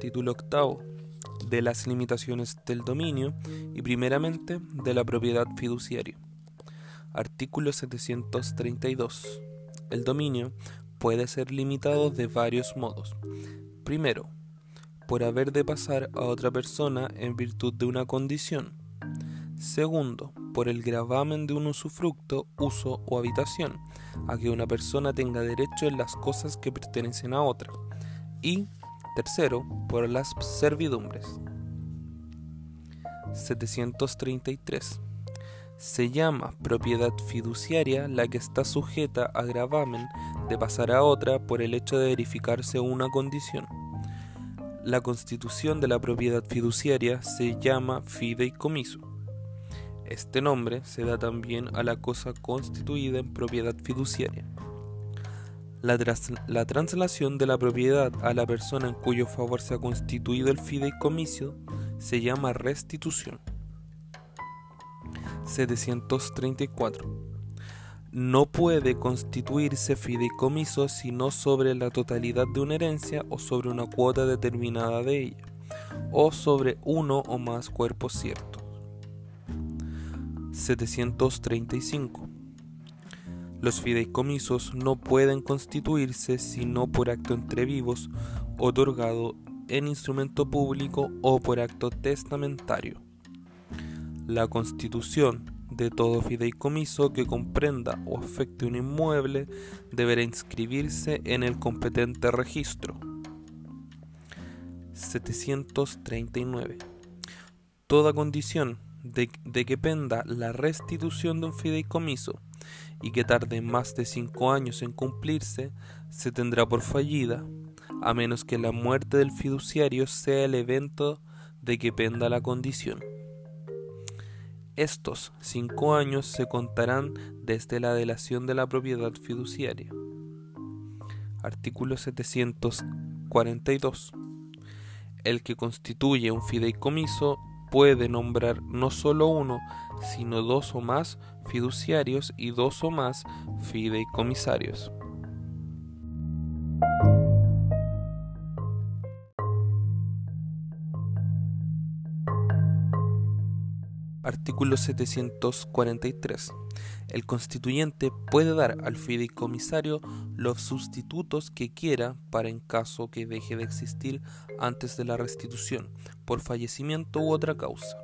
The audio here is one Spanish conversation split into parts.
Título octavo. De las limitaciones del dominio y primeramente de la propiedad fiduciaria. Artículo 732. El dominio puede ser limitado de varios modos. Primero, por haber de pasar a otra persona en virtud de una condición. Segundo, por el gravamen de un usufructo, uso o habitación, a que una persona tenga derecho en las cosas que pertenecen a otra. Y tercero, por las servidumbres. 733. Se llama propiedad fiduciaria la que está sujeta a gravamen de pasar a otra por el hecho de verificarse una condición. La constitución de la propiedad fiduciaria se llama fideicomiso. Este nombre se da también a la cosa constituida en propiedad fiduciaria. La, la, traslación de la propiedad a la persona en cuyo favor se ha constituido el fideicomiso se llama restitución. 734 no puede constituirse fideicomiso sino sobre la totalidad de una herencia o sobre una cuota determinada de ella, o sobre uno o más cuerpos ciertos. 735. Los fideicomisos no pueden constituirse sino por acto entre vivos, otorgado en instrumento público o por acto testamentario. La constitución de todo fideicomiso que comprenda o afecte un inmueble deberá inscribirse en el competente registro. 739. Toda condición de, de, que penda la restitución de un fideicomiso y que tarde más de cinco años en cumplirse, se tendrá por fallida, a menos que la muerte del fiduciario sea el evento de que penda la condición. Estos cinco años se contarán desde la delación de la propiedad fiduciaria. Artículo 742. El que constituye un fideicomiso puede nombrar no solo uno, sino dos o más fiduciarios y dos o más fideicomisarios. Artículo 743. El constituyente puede dar al fideicomisario los sustitutos que quiera para en caso que deje de existir antes de la restitución, por fallecimiento u otra causa.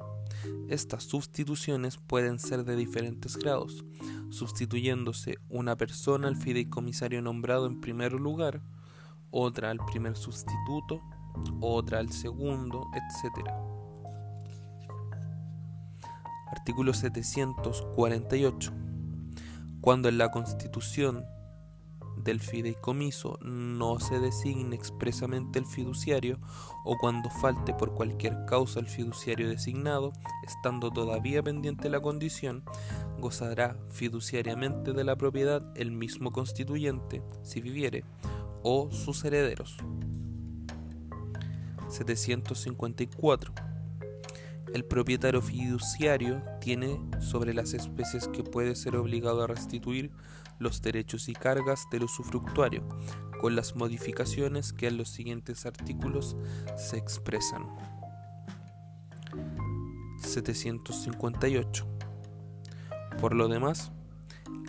Estas sustituciones pueden ser de diferentes grados, sustituyéndose una persona al fideicomisario nombrado en primer lugar, otra al primer sustituto, otra al segundo, etc. Artículo 748. Cuando en la constitución del fideicomiso no se designe expresamente el fiduciario o cuando falte por cualquier causa el fiduciario designado, estando todavía pendiente la condición, gozará fiduciariamente de la propiedad el mismo constituyente, si viviere, o sus herederos. 754 el propietario fiduciario tiene sobre las especies que puede ser obligado a restituir los derechos y cargas del usufructuario, con las modificaciones que en los siguientes artículos se expresan. 758. Por lo demás,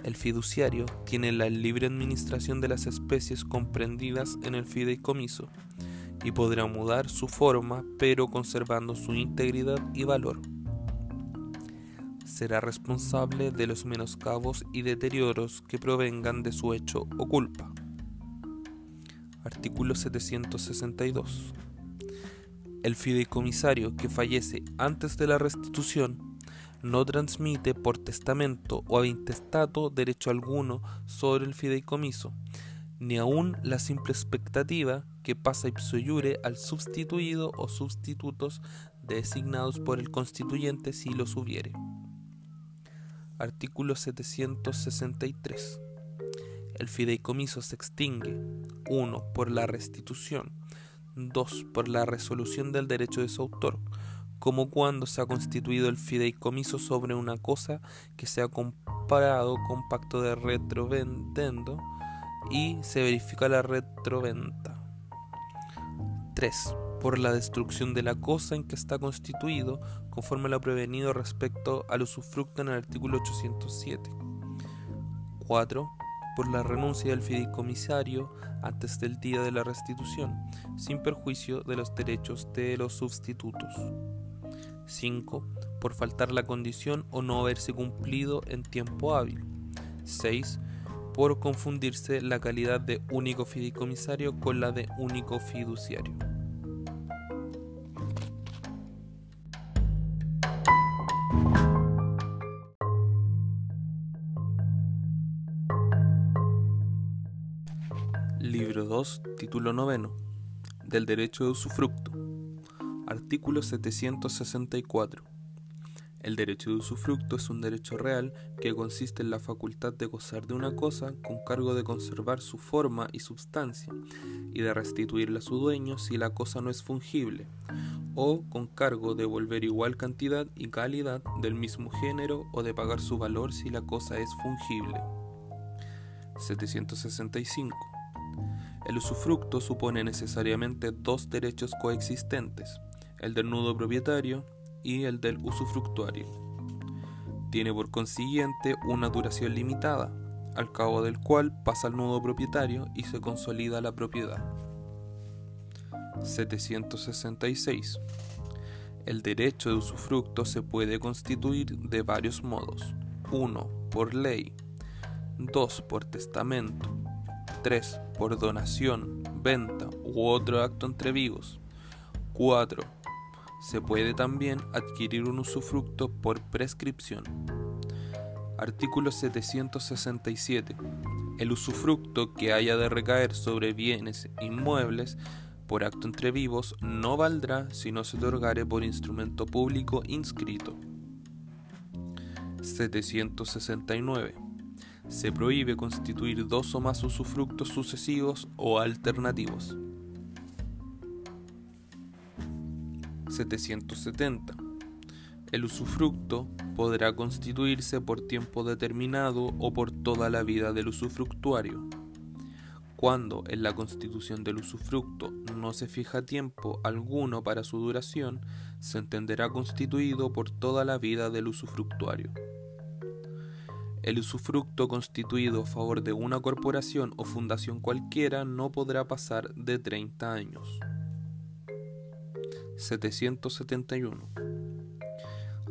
el fiduciario tiene la libre administración de las especies comprendidas en el fideicomiso y podrá mudar su forma pero conservando su integridad y valor. Será responsable de los menoscabos y deterioros que provengan de su hecho o culpa. Artículo 762. El fideicomisario que fallece antes de la restitución no transmite por testamento o intestato derecho alguno sobre el fideicomiso, ni aun la simple expectativa que pasa ipso iure al sustituido o sustitutos designados por el constituyente si los hubiere. Artículo 763. El fideicomiso se extingue 1. por la restitución, 2. por la resolución del derecho de su autor, como cuando se ha constituido el fideicomiso sobre una cosa que se ha comparado con pacto de retrovendendo y se verifica la retroventa. 3. por la destrucción de la cosa en que está constituido, conforme lo prevenido respecto al usufructo en el artículo 807. 4. Por la renuncia del fideicomisario antes del día de la restitución, sin perjuicio de los derechos de los sustitutos. 5. Por faltar la condición o no haberse cumplido en tiempo hábil. 6. Por confundirse la calidad de único fideicomisario con la de único fiduciario. Libro 2, título 9. Del derecho de usufructo. Artículo 764. El derecho de usufructo es un derecho real que consiste en la facultad de gozar de una cosa con cargo de conservar su forma y substancia y de restituirla a su dueño si la cosa no es fungible, o con cargo de volver igual cantidad y calidad del mismo género o de pagar su valor si la cosa es fungible. 765. El usufructo supone necesariamente dos derechos coexistentes, el del nudo propietario y el del usufructuario. Tiene por consiguiente una duración limitada, al cabo del cual pasa al nudo propietario y se consolida la propiedad. 766. El derecho de usufructo se puede constituir de varios modos. 1. Por ley. 2. Por testamento. 3. Por donación, venta u otro acto entre vivos. 4. Se puede también adquirir un usufructo por prescripción. Artículo 767. El usufructo que haya de recaer sobre bienes inmuebles por acto entre vivos no valdrá si no se otorgare por instrumento público inscrito. 769 se prohíbe constituir dos o más usufructos sucesivos o alternativos. 770. El usufructo podrá constituirse por tiempo determinado o por toda la vida del usufructuario. Cuando en la constitución del usufructo no se fija tiempo alguno para su duración, se entenderá constituido por toda la vida del usufructuario. El usufructo constituido a favor de una corporación o fundación cualquiera no podrá pasar de 30 años. 771.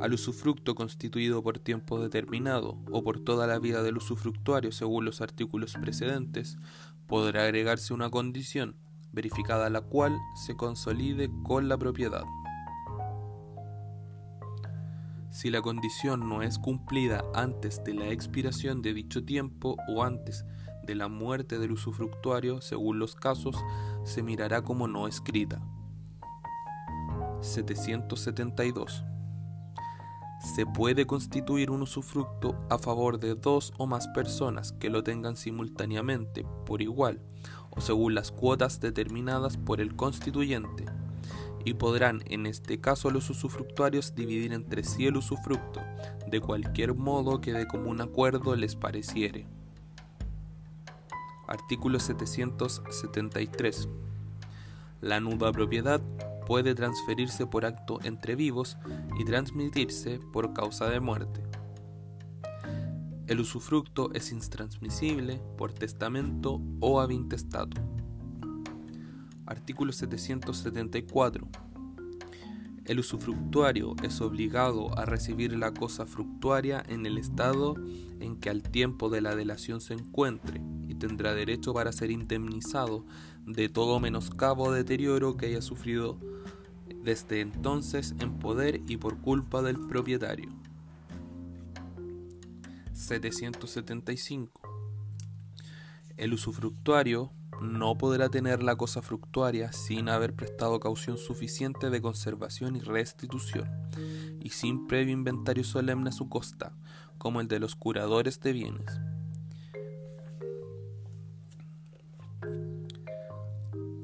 Al usufructo constituido por tiempo determinado o por toda la vida del usufructuario según los artículos precedentes, podrá agregarse una condición, verificada la cual se consolide con la propiedad. Si la condición no es cumplida antes de la expiración de dicho tiempo o antes de la muerte del usufructuario, según los casos, se mirará como no escrita. 772. Se puede constituir un usufructo a favor de dos o más personas que lo tengan simultáneamente, por igual, o según las cuotas determinadas por el constituyente y podrán en este caso los usufructuarios dividir entre sí el usufructo, de cualquier modo que de común acuerdo les pareciere. Artículo 773. La nuda propiedad puede transferirse por acto entre vivos y transmitirse por causa de muerte. El usufructo es intransmisible por testamento o avintestato. Artículo 774. El usufructuario es obligado a recibir la cosa fructuaria en el estado en que al tiempo de la delación se encuentre tendrá derecho para ser indemnizado de todo menoscabo o deterioro que haya sufrido desde entonces en poder y por culpa del propietario. 775. El usufructuario no podrá tener la cosa fructuaria sin haber prestado caución suficiente de conservación y restitución, y sin previo inventario solemne a su costa, como el de los curadores de bienes.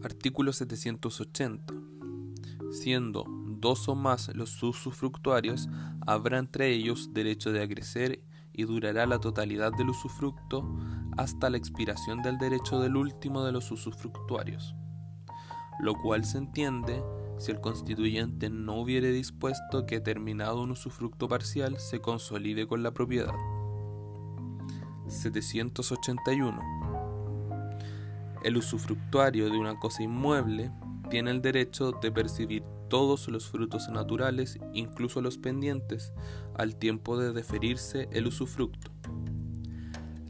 Artículo 780. Siendo dos o más los usufructuarios, habrá entre ellos derecho de acrecer y durará la totalidad del usufructo hasta la expiración del derecho del último de los usufructuarios. lo cual se entiende si el constituyente no hubiere dispuesto que terminado un usufructo parcial se consolide con la propiedad. 781. El usufructuario de una cosa inmueble tiene el derecho de percibir todos los frutos naturales, incluso los pendientes, al tiempo de deferirse el usufructo.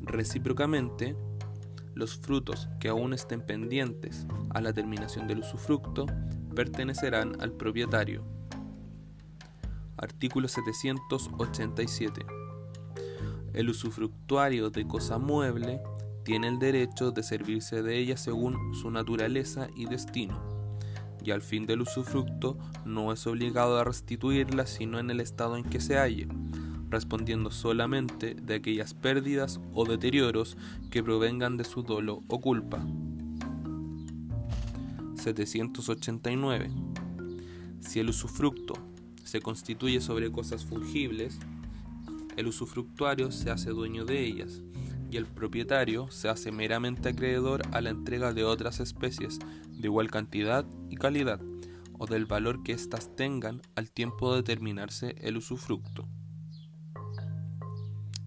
Recíprocamente, los frutos que aún estén pendientes a la terminación del usufructo pertenecerán al propietario. Artículo 787. El usufructuario de cosa mueble tiene el derecho de servirse de ella según su naturaleza y destino, y al fin del usufructo no es obligado a restituirla sino en el estado en que se halle, respondiendo solamente de aquellas pérdidas o deterioros que provengan de su dolo o culpa. 789. Si el usufructo se constituye sobre cosas fungibles, el usufructuario se hace dueño de ellas y el propietario se hace meramente acreedor a la entrega de otras especies de igual cantidad y calidad o del valor que éstas tengan al tiempo de terminarse el usufructo.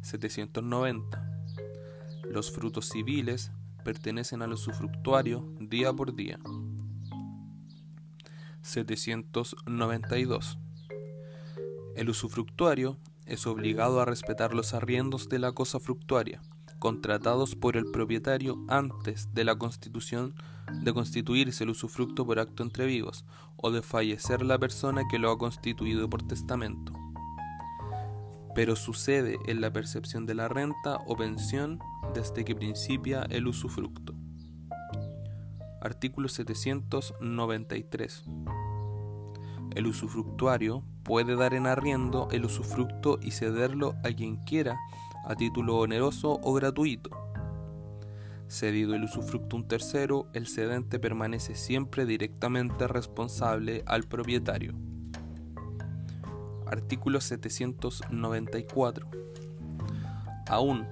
790. Los frutos civiles pertenecen al usufructuario día por día. 792. El usufructuario es obligado a respetar los arriendos de la cosa fructuaria, contratados por el propietario antes de la constitución de constituirse el usufructo por acto entre vivos o de fallecer la persona que lo ha constituido por testamento. Pero sucede en la percepción de la renta o pensión desde que principia el usufructo. Artículo 793. El usufructuario puede dar en arriendo el usufructo y cederlo a quien quiera a título oneroso o gratuito. Cedido el usufructo un tercero, el cedente permanece siempre directamente responsable al propietario. Artículo 794. Aún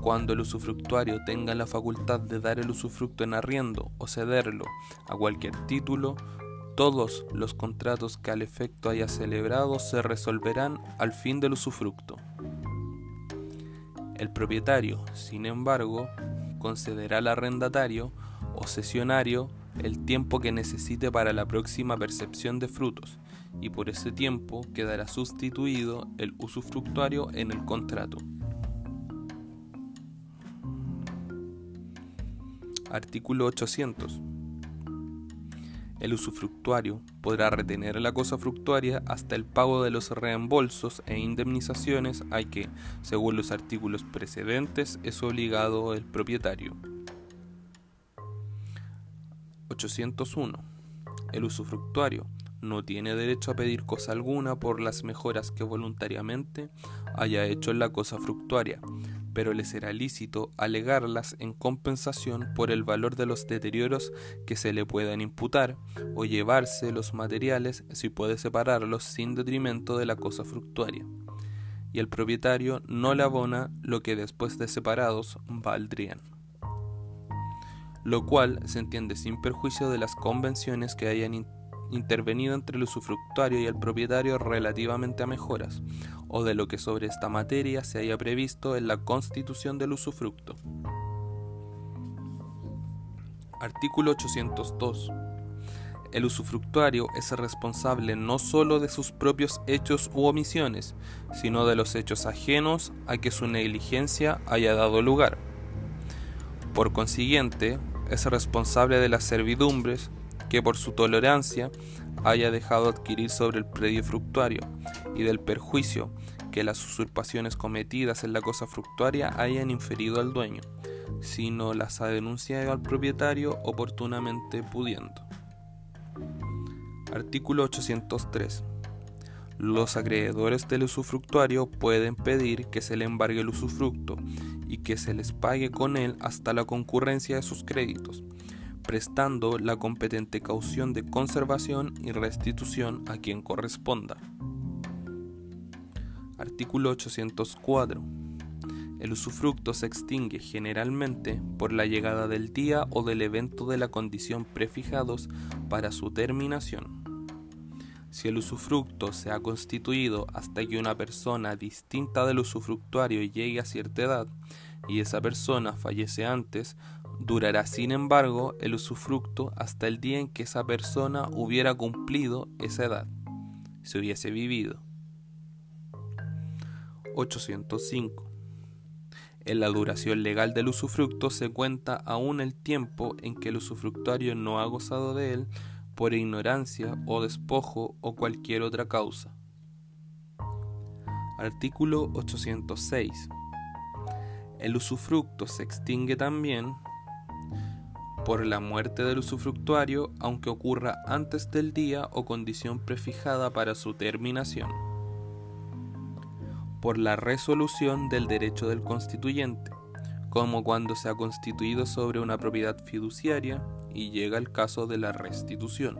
cuando el usufructuario tenga la facultad de dar el usufructo en arriendo o cederlo a cualquier título, todos los contratos que al efecto haya celebrado se resolverán al fin del usufructo. El propietario, sin embargo, concederá al arrendatario o cesionario el tiempo que necesite para la próxima percepción de frutos, y por ese tiempo quedará sustituido el usufructuario en el contrato. Artículo 800. El usufructuario podrá retener la cosa fructuaria hasta el pago de los reembolsos e indemnizaciones a que, según los artículos precedentes, es obligado el propietario. 801. El usufructuario no tiene derecho a pedir cosa alguna por las mejoras que voluntariamente haya hecho en la cosa fructuaria, pero le será lícito alegarlas en compensación por el valor de los deterioros que se le puedan imputar o llevarse los materiales si puede separarlos sin detrimento de la cosa fructuaria. Y el propietario no le abona lo que después de separados valdrían. Lo cual se entiende sin perjuicio de las convenciones que hayan intervenido entre el usufructuario y el propietario relativamente a mejoras, o de lo que sobre esta materia se haya previsto en la constitución del usufructo. Artículo 802. El usufructuario es responsable no sólo de sus propios hechos u omisiones, sino de los hechos ajenos a que su negligencia haya dado lugar. Por consiguiente, es responsable de las servidumbres que por su tolerancia haya dejado adquirir sobre el predio fructuario y del perjuicio que las usurpaciones cometidas en la cosa fructuaria hayan inferido al dueño, si no las ha denunciado al propietario oportunamente pudiendo. Artículo 803. Los acreedores del usufructuario pueden pedir que se le embargue el usufructo y que se les pague con él hasta la concurrencia de sus créditos, prestando la competente caución de conservación y restitución a quien corresponda. Artículo 804. El usufructo se extingue generalmente por la llegada del día o del evento de la condición prefijados para su terminación. Si el usufructo se ha constituido hasta que una persona distinta del usufructuario llegue a cierta edad y esa persona fallece antes, durará sin embargo el usufructo hasta el día en que esa persona hubiera cumplido esa edad, si hubiese vivido. 805 en la duración legal del usufructo se cuenta aún el tiempo en que el usufructuario no ha gozado de él por ignorancia o despojo o cualquier otra causa. Artículo 806. El usufructo se extingue también por la muerte del usufructuario aunque ocurra antes del día o condición prefijada para su terminación. Por la resolución del derecho del constituyente, como cuando se ha constituido sobre una propiedad fiduciaria y llega el caso de la restitución,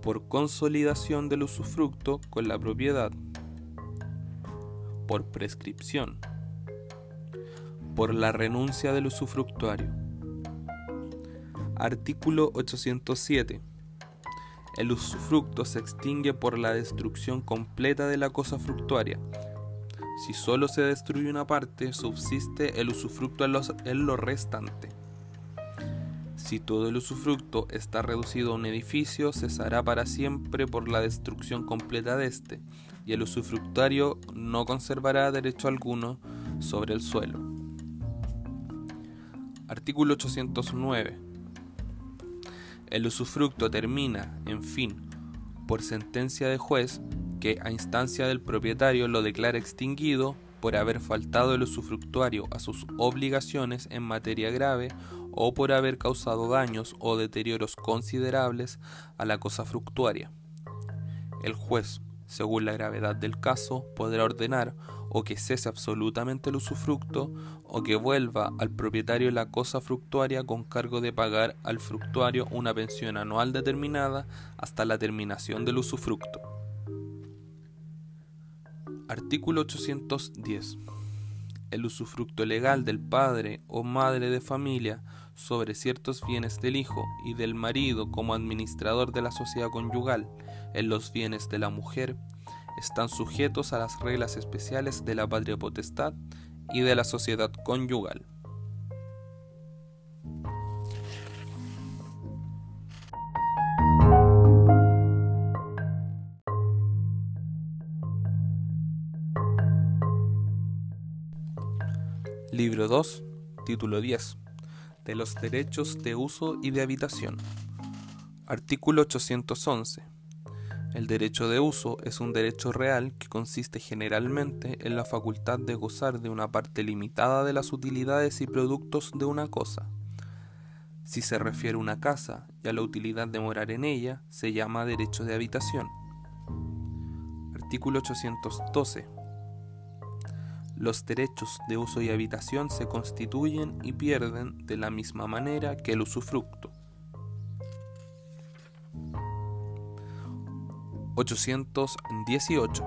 por consolidación del usufructo con la propiedad, por prescripción, por la renuncia del usufructuario. Artículo 807 el usufructo se extingue por la destrucción completa de la cosa fructuaria. Si solo se destruye una parte, subsiste el usufructo en, lo restante. Si todo el usufructo está reducido a un edificio, cesará para siempre por la destrucción completa de éste, y el usufructario no conservará derecho alguno sobre el suelo. Artículo 809 el usufructo termina, en fin, por sentencia de juez que a instancia del propietario lo declara extinguido por haber faltado el usufructuario a sus obligaciones en materia grave o por haber causado daños o deterioros considerables a la cosa fructuaria. El juez, según la gravedad del caso, podrá ordenar o que cese absolutamente el usufructo o que vuelva al propietario la cosa fructuaria con cargo de pagar al fructuario una pensión anual determinada hasta la terminación del usufructo. Artículo 810. El usufructo legal del padre o madre de familia sobre ciertos bienes del hijo y del marido como administrador de la sociedad conyugal en los bienes de la mujer están sujetos a las reglas especiales de la patria potestad y de la sociedad conyugal. Libro 2, título 10. De los derechos de uso y de habitación. Artículo 811. El derecho de uso es un derecho real que consiste generalmente en la facultad de gozar de una parte limitada de las utilidades y productos de una cosa. Si se refiere a una casa y a la utilidad de morar en ella, se llama derecho de habitación. Artículo 812. Los derechos de uso y habitación se constituyen y pierden de la misma manera que el usufructo. 818.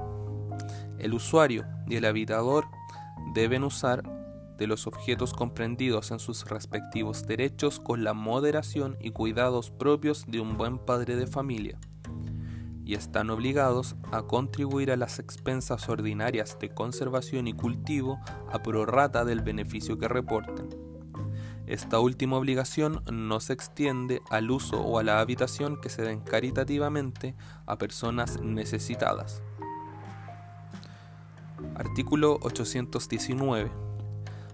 El usuario y el habitador deben usar de los objetos comprendidos en sus respectivos derechos con la moderación y cuidados propios de un buen padre de familia, y están obligados a contribuir a las expensas ordinarias de conservación y cultivo a prorrata del beneficio que reporten. Esta última obligación no se extiende al uso o a la habitación que se den caritativamente a personas necesitadas. Artículo 819.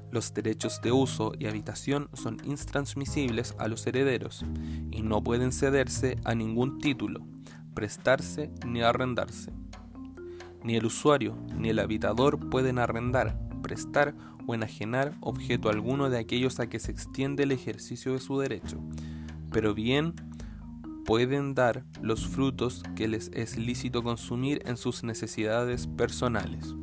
Los derechos de uso y habitación son intransmisibles a los herederos y no pueden cederse a ningún título, prestarse ni arrendarse. Ni el usuario ni el habitador pueden arrendar, prestar o enajenar objeto alguno de aquellos a que se extiende el ejercicio de su derecho, pero bien pueden dar los frutos que les es lícito consumir en sus necesidades personales.